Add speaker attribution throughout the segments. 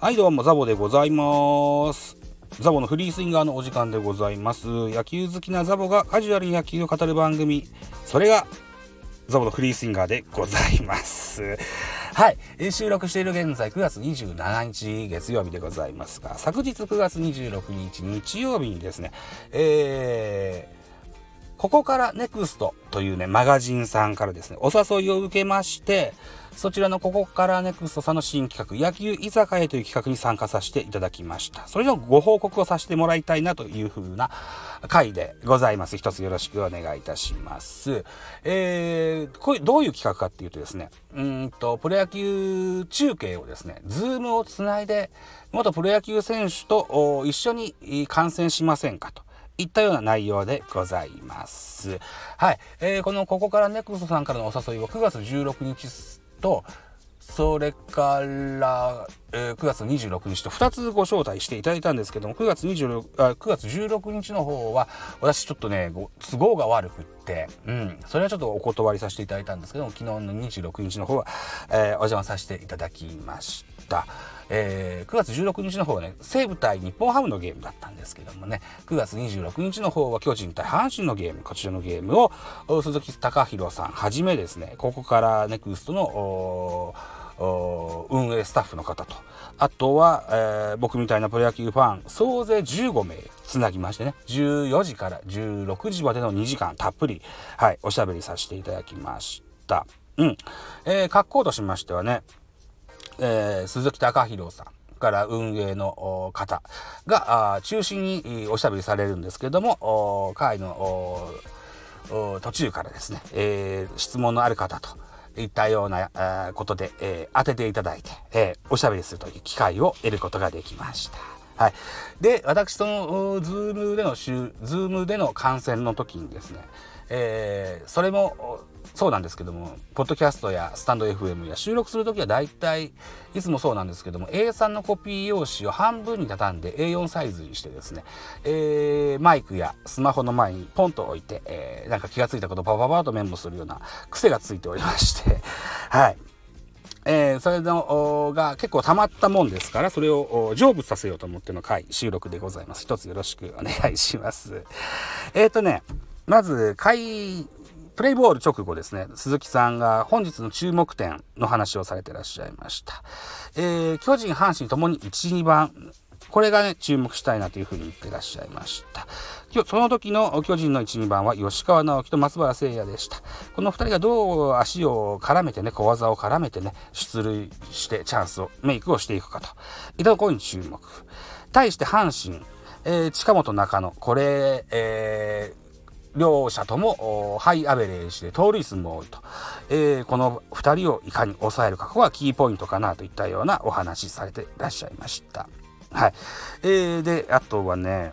Speaker 1: はいどうもザボでございます。ザボのフリースインガーのお時間でございます。野球好きなザボがカジュアルに野球を語る番組。それがザボのフリースインガーでございます。はい、収録している現在9月27日月曜日でございますが昨日9月26日日曜日にですねえー、ここからネクストというね、マガジンさんからですね、お誘いを受けまして、そちらのここからネクストさんの新企画、野球居酒屋という企画に参加させていただきました。それのご報告をさせてもらいたいなというふうな回でございます。一つよろしくお願いいたします。えー、これどういう企画かっていうとですね、うんと、プロ野球中継をですね、 Zoom をつないで、元プロ野球選手と一緒に観戦しませんかと。いったような内容でございます。はい。えー、この、ここからネクストさんからのお誘いは9月16日と、それから、えー、9月26日と2つご招待していただいたんですけども、9月26あ9月16日の方は、私ちょっとね、都合が悪くって、うん、それはちょっとお断りさせていただいたんですけども、昨日の26日の方は、えー、お邪魔させていただきました。えー、9月16日の方はね、西武対日本ハムのゲームだったんですけどもね、9月26日の方は巨人対阪神のゲーム、こちらのゲームを鈴木隆弘さんはじめですね、ここからネクストの運営スタッフの方と、あとは、えー、僕みたいなプロ野球ファン、総勢15名つなぎましてね、14時から16時までの2時間たっぷり、はい、おしゃべりさせていただきました。うん。えー、格好としましてはね、えー、鈴木隆弘さん。から運営の方が中心におしゃべりされるんですけども会の途中からですね、えー、質問のある方といったようなことで、えー、当てていただいて、えー、おしゃべりするという機会を得ることができました。はい。で、私との Zoom での、 Zoom での観戦の時にですね、えー、それもそうなんですけども、ポッドキャストやスタンド FM や収録するときは大体、いつもそうなんですけども、A3 のコピー用紙を半分に畳んで A4 サイズにしてですね、えー、マイクやスマホの前にポンと置いて、えー、なんか気がついたことをパパパとメモするような癖がついておりまして、はい。えー、それのが結構溜まったもんですから、それを成仏させようと思っての回、収録でございます。一つよろしくお願いします。えっ、とね、まず、回プレイボール直後ですね、鈴木さんが本日の注目点の話をされてらっしゃいました。えー、巨人、阪神ともに1、2番、これがね、注目したいなというふうに言ってらっしゃいました。今日、その時の巨人の1、2番は吉川直樹と松原聖也でした。この2人がどう足を絡めてね、小技を絡めてね、出塁してチャンスを、メイクをしていくかと。いったところに注目。対して阪神、えー、近本中野、これ、えー両者ともハイアベレージで盗塁数も多いと、えー、この2人をいかに抑えるかここがキーポイントかなといったようなお話されていらっしゃいました。はい。えー、で、あとはね、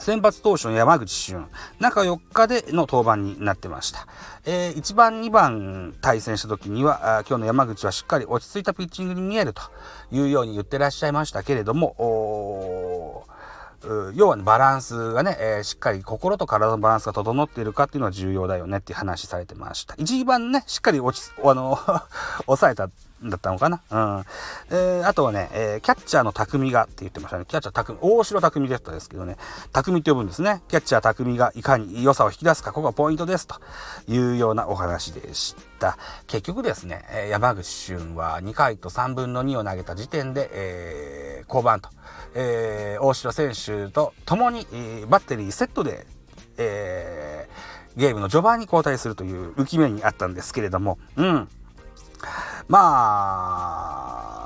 Speaker 1: 先発投手の山口俊、中4日での登板になってました。えー、1番、2番対戦した時には、今日の山口はしっかり落ち着いたピッチングに見えるというように言ってらっしゃいましたけれども、要は、ね、バランスがね、えー、しっかり心と体のバランスが整っているかっていうのは重要だよねっていう話されてました。一番ね、しっかり落ち、あの 抑えただったのかな？うん。えー、あとはね、えー、キャッチャーの匠がって言ってましたね。キャッチャー匠、大城匠だったですけどね、匠って呼ぶんですね。キャッチャー匠がいかに良さを引き出すか、ここがポイントです。というようなお話でした。結局ですね、山口俊は2回と3分の2を投げた時点で、えー、降板と。えー、大城選手と共に、えー、バッテリーセットで、えー、ゲームの序盤に交代するという浮き目にあったんですけれども、うん。ま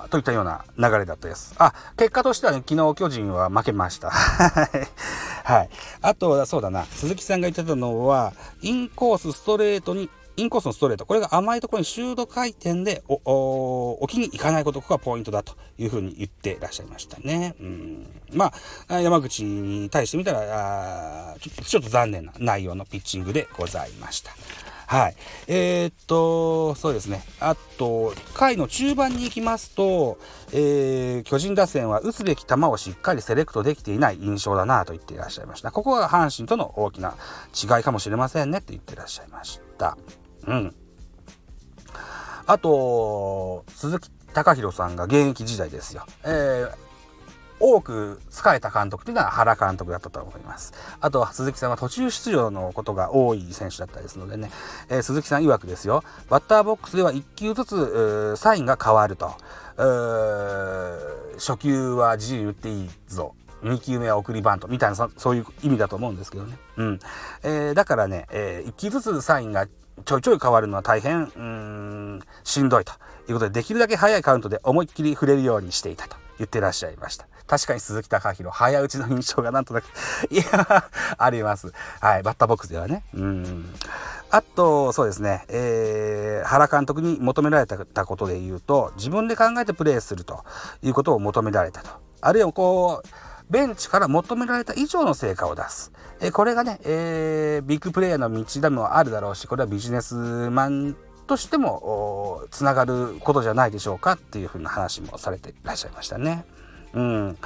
Speaker 1: あ、といったような流れだったです。あ、結果としてはね、昨日巨人は負けました。はい。あと、そうだな、鈴木さんが言ってたのは、インコースストレートにインコースのストレート、これが甘いところにシュート回転でおお置きに行かないこと、ここがポイントだというふうに言ってらっしゃいましたね。うん、まあ、山口に対してみたらちょ、ちょっと残念な内容のピッチングでございました。はい。えー、っと、そうですね。あと、回の中盤に行きますと、えー、巨人打線は打つべき球をしっかりセレクトできていない印象だなと言っていらっしゃいました。ここが阪神との大きな違いかもしれませんねって言ってらっしゃいました。うん。あと、鈴木貴弘さんが現役時代ですよ。えー多く使えた監督というのは原監督だったと思います。あとは鈴木さんは途中出場のことが多い選手だったですのでね、えー、鈴木さん曰くですよ、バッターボックスでは1球ずつサインが変わると。初球は自由打っていいぞ。2球目は送りバントみたいなそういう意味だと思うんですけどね。うん。えー、だからね、えー、1球ずつサインがちょいちょい変わるのは大変、うん、しんどいということで、できるだけ早いカウントで思いっきり触れるようにしていたと言ってらっしゃいました。確かに鈴木貴弘、早打ちの印象がなんとなく いや、あります。はい、バッターボックスではね。うん。あと、そうですね、えー、原監督に求められたことで言うと、自分で考えてプレーするということを求められたと。あるいはこう、ベンチから求められた以上の成果を出す。えこれがね、えー、ビッグプレイヤーの道でもあるだろうし、これはビジネスマンとしてもつながることじゃないでしょうかっていうふうな話もされていらっしゃいましたね。うん。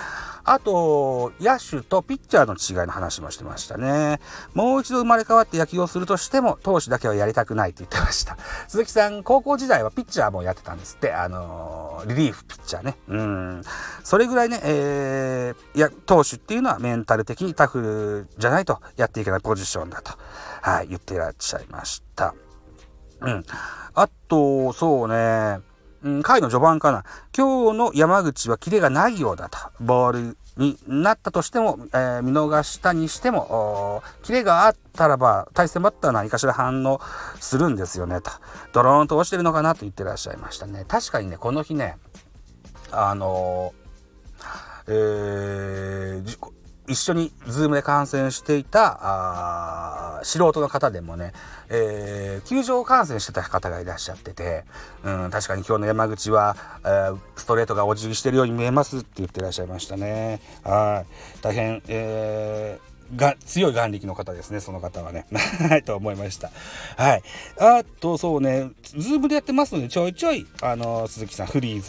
Speaker 1: あと、野手とピッチャーの違いの話もしてましたね。もう一度生まれ変わって野球をするとしても、投手だけはやりたくないって言ってました。鈴木さん、高校時代はピッチャーもやってたんですって。あのー、リリーフピッチャーね。うん。それぐらいね、えー、いや、投手っていうのはメンタル的にタフじゃないとやっていけないポジションだと、はい、言ってらっしゃいました。うん。あと、そうね、うん、回の序盤かな。今日の山口はキレがないようだと。ボールになったとしても、えー、見逃したにしても、キレがあったらば、対戦バッター何かしら反応するんですよね、と。ドローンと落ちてるのかなと言ってらっしゃいましたね。確かにね、この日ね、あのー、えー、一緒に Zoom で観戦していたあ素人の方でもね、えー、球場観戦してた方がいらっしゃってて、うん、確かに今日の山口は、えー、ストレートがお辞儀してるように見えますって言ってらっしゃいましたね。はい。大変、目が強い眼力の方ですね、その方はね。はい、と思いました。はい。あと、そうね、 Zoom でやってますので、ちょいちょい、あの、鈴木さん、フリー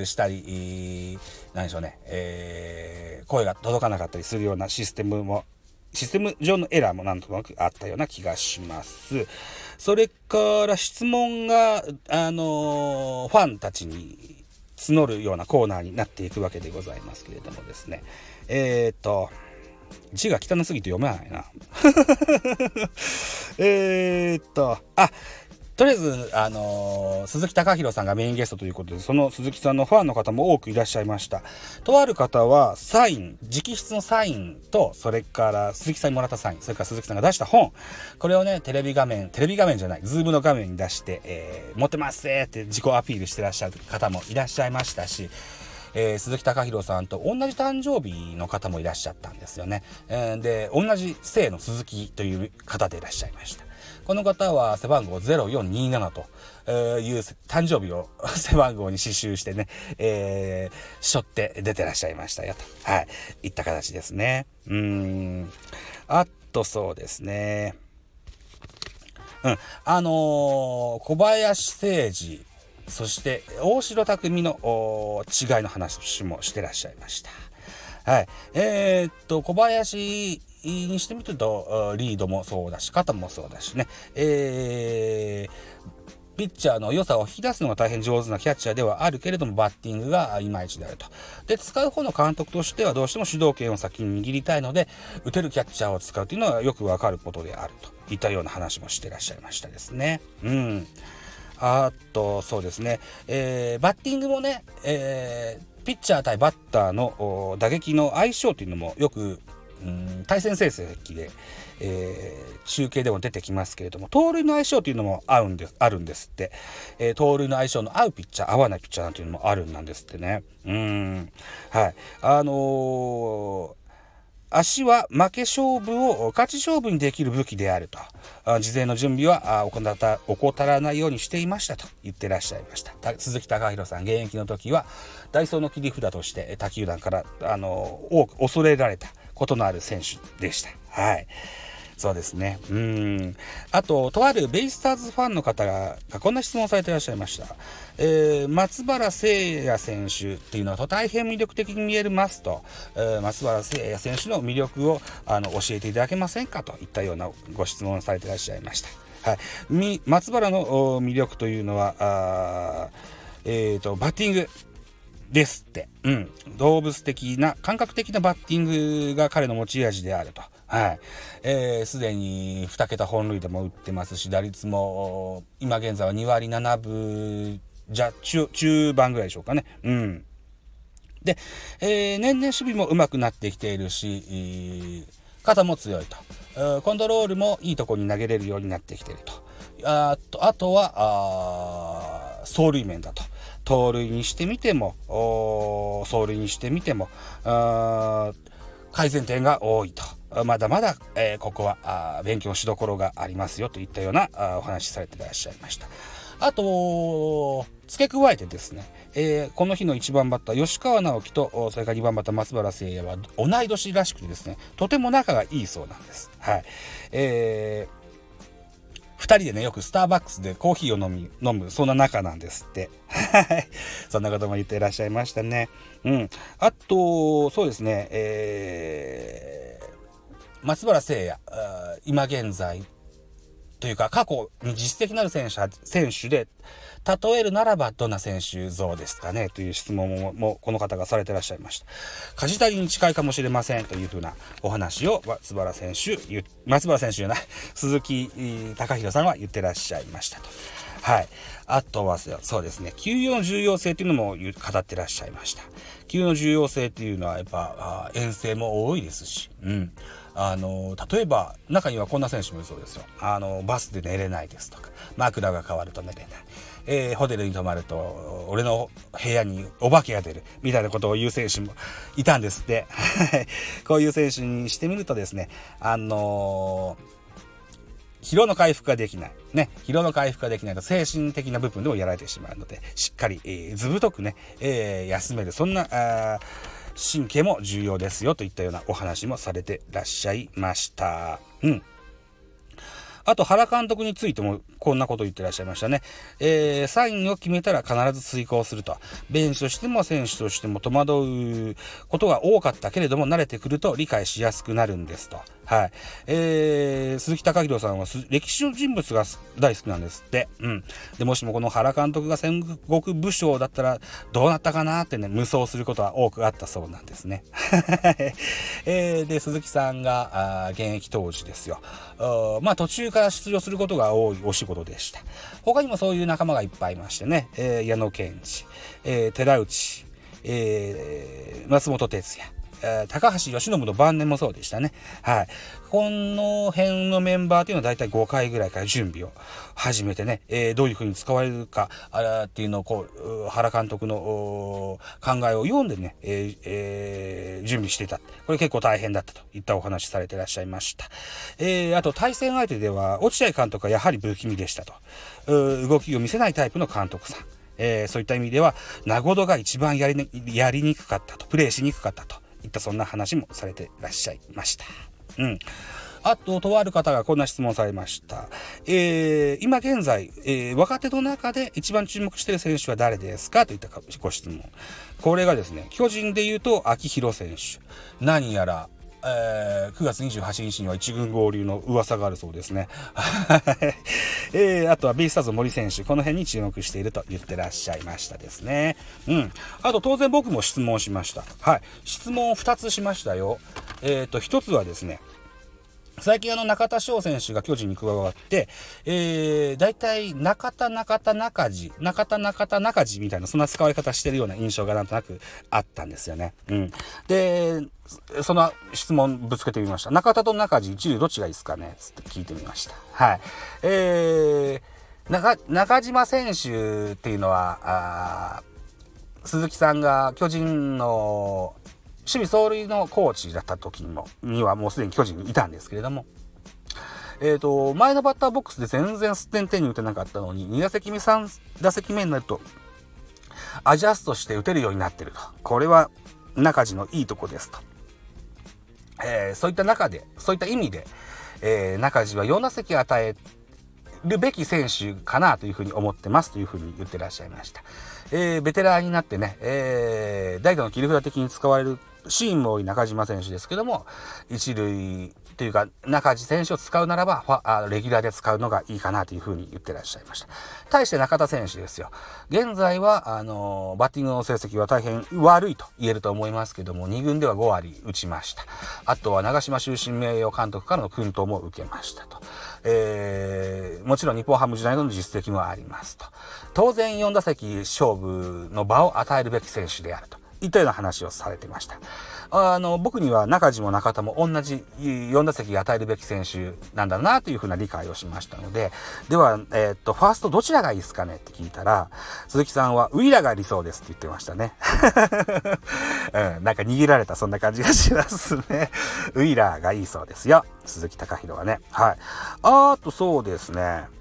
Speaker 1: ズしたり、何でしょうね、えー、声が届かなかったりするようなシステムも、システム上のエラーもなんとなくあったような気がします。それから質問が、あのファンたちに募るようなコーナーになっていくわけでございますけれどもですね。えっ、ー、と、字が汚すぎて読めないな。えっと、あ、とりあえず、あのー、鈴木尚広さんがメインゲストということで、その鈴木さんのファンの方も多くいらっしゃいました。とある方は、サイン、直筆のサインと、それから鈴木さんにもらったサイン、それから鈴木さんが出した本、これをね、テレビ画面、テレビ画面じゃない、 Zoom の画面に出して、えー、持ってますって自己アピールしてらっしゃる方もいらっしゃいましたし、えー、鈴木尚広さんと同じ誕生日の方もいらっしゃったんですよね。えー、で、同じ姓の鈴木という方でいらっしゃいました。この方は背番号0427という誕生日を 背番号に刺繍してね、えー、背負って出てらっしゃいましたよと。はい。いった形ですね。うん。あとそうですね。うん。あのー、小林誠司そして大城匠の違いの話もしてらっしゃいました。はい。えー、っと、小林にしてみると、リードもそうだし、肩もそうだしね、えー、ピッチャーの良さを引き出すのが大変上手なキャッチャーではあるけれども、バッティングがいまいちであると。で、使う方の監督としてはどうしても主導権を先に握りたいので、打てるキャッチャーを使うというのはよくわかることであるといったような話もしてらっしゃいましたですね。うん。あと、そうですね、えー、バッティングもね、えー、ピッチャー対バッターの打撃の相性というのもよく、うん、対戦成績で、えー、中継でも出てきますけれども、盗塁の相性というのも合うんです、あるんですって。えー、盗塁の相性の合うピッチャー、合わないピッチャーなんていうのもあるんですってね。うん。はい。あのー足は負け勝負を勝ち勝負にできる武器であると。事前の準備は怠らないようにしていましたと言ってらっしゃいました。鈴木貴弘さん、現役の時は、ダイソーの切り札として他球団からあの多く恐れられたことのある選手でした。はい。そうですね。うん。あと、とあるベイスターズファンの方がこんな質問をされていらっしゃいました。えー、松原聖也選手っていうのはと大変魅力的に見えますと、えー、松原聖也選手の魅力をあの教えていただけませんかといったようなご質問をされていらっしゃいました。はい。松原の魅力というのは、えっ、ー、と、バッティングですって。うん。動物的な、感覚的なバッティングが彼の持ち味であると。はい。えー、すでに2桁本塁打も打ってますし、打率も、今現在は2割7分、じゃ、中、中盤ぐらいでしょうかね。うん。で、えー、年々守備も上手くなってきているし、肩も強いと。コントロールもいいとこに投げれるようになってきていると。あとあとは、走塁面だと。盗塁にしてみても、走塁にしてみても、改善点が多いと。まだまだ、えー、ここは勉強しどころがありますよといったようなお話しされていらっしゃいました。あと、付け加えてですね、えー、この日の1番バッター、吉川直樹と、それから2番バッター、松原聖也は同い年らしくてですね、とても仲がいいそうなんです。はい。えー2人でね、よくスターバックスでコーヒーを飲み、飲む、そんな仲なんですって。はい。そんなことも言っていらっしゃいましたね。うん。あと、そうですね、えー、松原聖也、今現在、というか過去に実績のある選手選手で、例えるならばどんな選手像ですかね？という質問もこの方がされてらっしゃいました。梶谷に近いかもしれませんというふうなお話を松原選手、松原選手じゃない、鈴木隆弘さんは言ってらっしゃいましたと。はい。あとは、そうですね、給与の重要性というのも語ってらっしゃいました。給与の重要性っていうのはやっぱ遠征も多いですし、うん。あの、例えば、中にはこんな選手もいそうですよ。あの、バスで寝れないですとか、枕が変わると寝れない。えー、ホテルに泊まると、俺の部屋にお化けが出る、みたいなことを言う選手もいたんですって。こういう選手にしてみるとですね、あのー、疲労の回復ができない。ね、疲労の回復ができないと精神的な部分でもやられてしまうので、しっかり、えー、ずぶとくね、えー、休める。そんな、神経も重要ですよといったようなお話もされてらっしゃいました。うん。あと原監督についてもこんなこと言ってらっしゃいましたね。えー、サインを決めたら必ず遂行すると。ベンチとしても選手としても戸惑うことが多かったけれども慣れてくると理解しやすくなるんですと。はい。えー、鈴木貴弘さんは歴史の人物が大好きなんですって。うん。で、もしもこの原監督が戦国武将だったらどうなったかなってね、無双することは多くあったそうなんですね。えー、で、鈴木さんがあ現役当時ですよ。まあ途中から出場することが多いお仕事でした。他にもそういう仲間がいっぱいいましてね、えー、矢野健治、えー、寺内、えー、松本哲也、えー、高橋由伸の晩年もそうでしたね。はい。この辺のメンバーっていうのは大体5回ぐらいから準備を始めてね、えー、どういう風に使われるか、あっていうのをこう、原監督の考えを読んでね、えーえー、準備していた。これ結構大変だったといったお話されてらっしゃいました。えー、あと対戦相手では、落合監督はやはり不気味でしたと。動きを見せないタイプの監督さん。えー、そういった意味では、名古屋が一番やり,、やりにくかったと、プレーしにくかったと。ったそんな話もされてらっしゃいました。うん。あと、とある方がこんな質問されました。えー、今現在、えー、若手の中で一番注目している選手は誰ですか？といったご質問。これがですね、巨人で言うと、秋広選手。何やら、えー、9月28日には1軍合流の噂があるそうですね。えー、あとはベイスターズ森選手、この辺に注目していると言ってらっしゃいましたですね。うん。あと当然僕も質問しました。はい。質問を2つしましたよ。えっ、ー、と、1つはですね、最近あの中田翔選手が巨人に加わって、えー、大体中田中田中地、中田中田中地みたいなそんな使われ方してるような印象がなんとなくあったんですよね。うん。で、その質問ぶつけてみました。中田と中地、一流どっちがいいですかね？つって聞いてみました。はい。えー、中、中島選手っていうのは、あ鈴木さんが巨人の守備走塁のコーチだった時にも、にはもうすでに巨人にいたんですけれども、えっ、ー、と、前のバッターボックスで全然すってんてんに打てなかったのに、2打席目、3打席目になると、アジャストして打てるようになってると。これは中地のいいとこですと。えー、そういった中で、そういった意味で、えー、中地は4打席与えるべき選手かなというふうに思ってますというふうに言ってらっしゃいました。えー、ベテランになってね、えー、代打の切り札的に使われるシーンも多い中島選手ですけども、一塁というか、中地選手を使うならばファ、あレギュラーで使うのがいいかなというふうに言ってらっしゃいました。対して中田選手ですよ。現在は、あの、バッティングの成績は大変悪いと言えると思いますけども、2軍では5割打ちました。あとは長島終身名誉監督からの薫陶も受けましたと。えー、もちろん日本ハム時代の実績もありますと。当然4打席勝負の場を与えるべき選手であると。いったような話をされてました。あの、僕には中地も中田も同じ4打席与えるべき選手なんだなというふうな理解をしましたので、では、えー、っと、ファーストどちらがいいですかねって聞いたら、鈴木さんはウィラが理想ですって言ってましたね。うん、なんか逃げられたそんな感じがしますね。ウィラーがいいそうですよ。鈴木隆弘はね。はい。あとそうですね。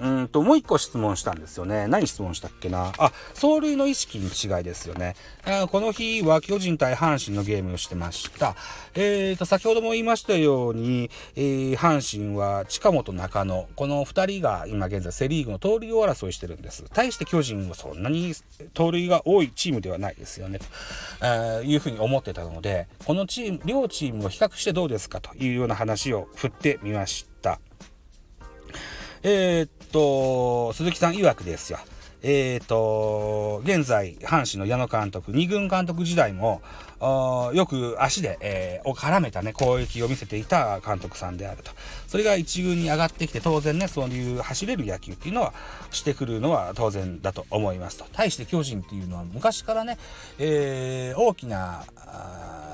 Speaker 1: うんと、もう一個質問したんですよね。何質問したっけな？あ、走塁の意識に違いですよね。この日は巨人対阪神のゲームをしてました。えーと、先ほども言いましたように、えー、阪神は近本中野、この二人が今現在セリーグの盗塁を争いしてるんです。対して巨人はそんなに盗塁が多いチームではないですよね。というふうに思ってたので、このチーム、両チームを比較してどうですか？というような話を振ってみました。えー、っと、鈴木さん曰くですよ。えっ、と、現在、阪神の矢野監督、二軍監督時代も、よく足で、えー、を絡めたね、攻撃を見せていた監督さんであると。それが一軍に上がってきて、当然ね、そういう走れる野球っていうのは、してくるのは当然だと思いますと。対して巨人っていうのは、昔からね、えー、大きな、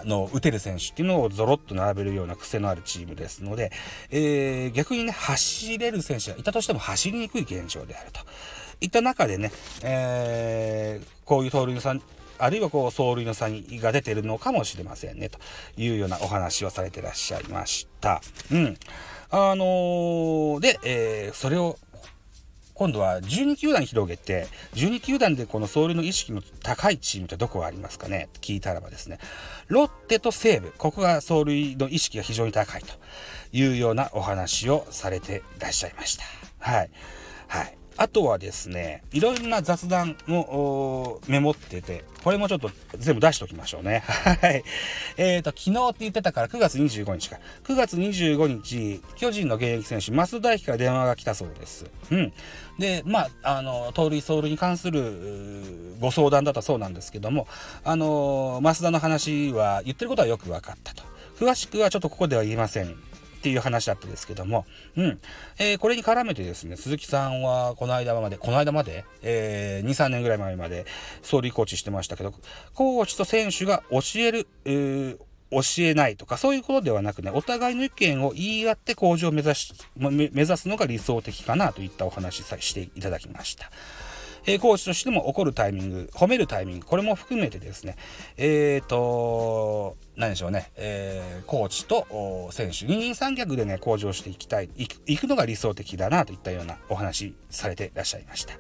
Speaker 1: の打てる選手っていうのをゾロッと並べるような癖のあるチームですので、えー、逆にね、走れる選手がいたとしても走りにくい現状であると。いった中でね、えー、こういう盗塁の差、あるいはこう、走塁の差が出てるのかもしれませんね、というようなお話をされてらっしゃいました。うん。あのー、で、えー、それを今度は12球団広げて、12球団でこの走塁の意識の高いチームってどこがありますかね？聞いたらばですね、ロッテと西武、ここが走塁の意識が非常に高いというようなお話をされていらっしゃいました。はい。はい。あとはですね、いろいろな雑談をメモってて、これもちょっと全部出しておきましょうね。はい。えっ、ー、と、昨日って言ってたから9月25日か。9月25日、巨人の現役選手、増田駅から電話が来たそうです。うん。で、まあ、あの、盗塁走塁に関するご相談だったそうなんですけども、あの、増田の話は言ってることはよく分かったと。詳しくはちょっとここでは言えません。っていう話だったですけども、うん。えー、これに絡めてですね、鈴木さんはこの間まで、この間まで、えー、2、3年ぐらい前まで、総理コーチしてましたけど、コーチと選手が教える、えー教えないとか、そういうことではなくね、お互いの意見を言い合って向上を目指し、目指すのが理想的かなといったお話さしていただきました。えー、コーチとしても怒るタイミング、褒めるタイミング、これも含めてですね、えっ、ー、と、何でしょうね、えー、コーチと選手、二人三脚でね、向上していきたい、いくのが理想的だなといったようなお話されていらっしゃいました。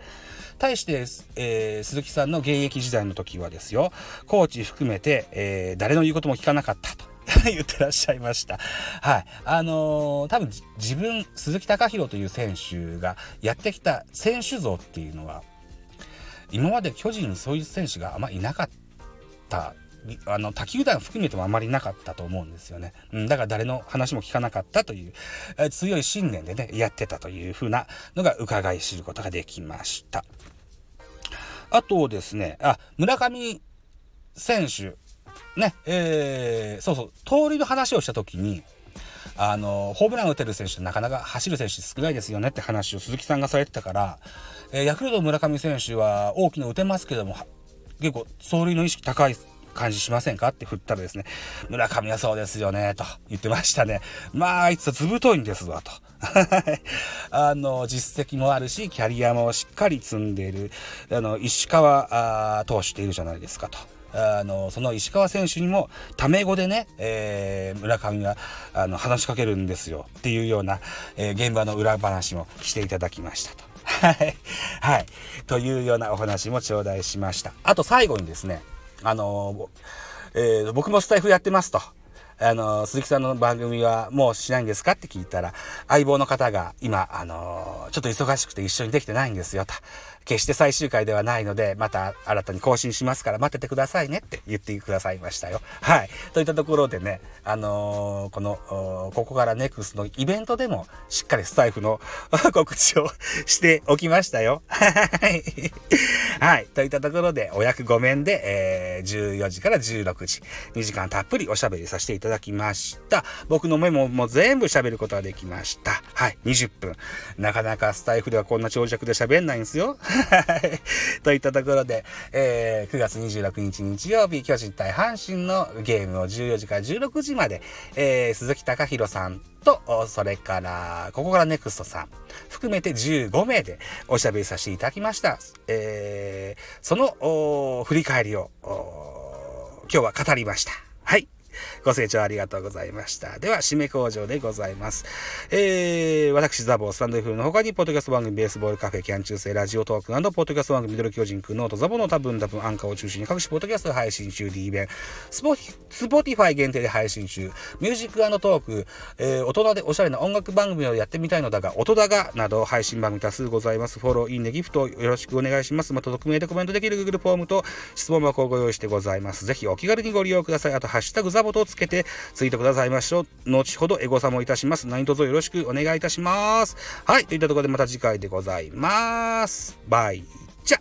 Speaker 1: 対して、えー、鈴木さんの現役時代の時はですよ、コーチ含めて、えー、誰の言うことも聞かなかったと。言ってらっしゃいました。はい。あのー、多分自分、鈴木隆弘という選手がやってきた選手像っていうのは、今まで巨人にそういう選手があんまいなかったあの、他球団含めてもあまりなかったと思うんですよね。うん、だから誰の話も聞かなかったという、え強い信念でね、やってたというふうなのが伺い知ることができました。あとですね、あ、村上選手、ね、えー、そうそう、通りの話をした時に、あの、ホームラン打てる選手なかなか走る選手少ないですよねって話を鈴木さんがされてたから、えー、ヤクルト村上選手は大きな打てますけども、結構走塁の意識高い感じしませんかって振ったらですね、村上はそうですよね、と言ってましたね。まあ、あいつはずぶといんですわ、と。あの、実績もあるし、キャリアもしっかり積んでいる、あの、石川投手っているじゃないですか、と。あの、その石川選手にも、タメ語でね、えー、村上が、あの、話しかけるんですよ、っていうような、えー、現場の裏話もしていただきましたと。はい。はい。というようなお話も頂戴しました。あと最後にですね、あのー、えー、僕もスタイフやってますと。あの、鈴木さんの番組はもうしないんですか？って聞いたら、相棒の方が今、あの、ちょっと忙しくて一緒にできてないんですよと。決して最終回ではないので、また新たに更新しますから待っててくださいねって言ってくださいましたよ。はい。といったところでね、あのー、この、ここからネクスのイベントでもしっかりスタイフの 告知をしておきましたよ。はい。はい。といったところで、お役ごめんで、えー、14時から16時、2時間たっぷりおしゃべりさせていただきました。僕のメモも全部喋ることができました。はい。20分。なかなかスタイフではこんな長尺で喋んないんですよ。といったところで、えー、9月26日日曜日、巨人対阪神のゲームを14時から16時まで、えー、鈴木隆弘さんと、それから、ここからネクストさん、含めて15名でおしゃべりさせていただきました。えー、その、振り返りを、今日は語りました。はい。ご清聴ありがとうございました。では、締め工場でございます。えー、私、ザボー、スタンド F の他に、ポッドキャスト番組、ベースボールカフェ、キャン中世、ラジオトークなど、ポッドキャスト番組、ミドル巨人くん、ノート、ザボの多分多分、アンカーを中心に各種ポッドキャスト配信中、D 弁、スポ Spotify 限定で配信中、ミュージックトーク、えー、大人でおしゃれな音楽番組をやってみたいのだが、音だが、など、配信番組多数ございます。フォロー、いいね、ギフトよろしくお願いします。また、匿名でコメントできる Google フォームと質問箱をご用意してございます。ぜひお気軽にご利用ください。あと、ハッシュタグザボとつけてツイートくださいましょう。後ほどエゴサもいたします。何卒よろしくお願いいたします。はい。といったところでまた次回でございます。バイチャ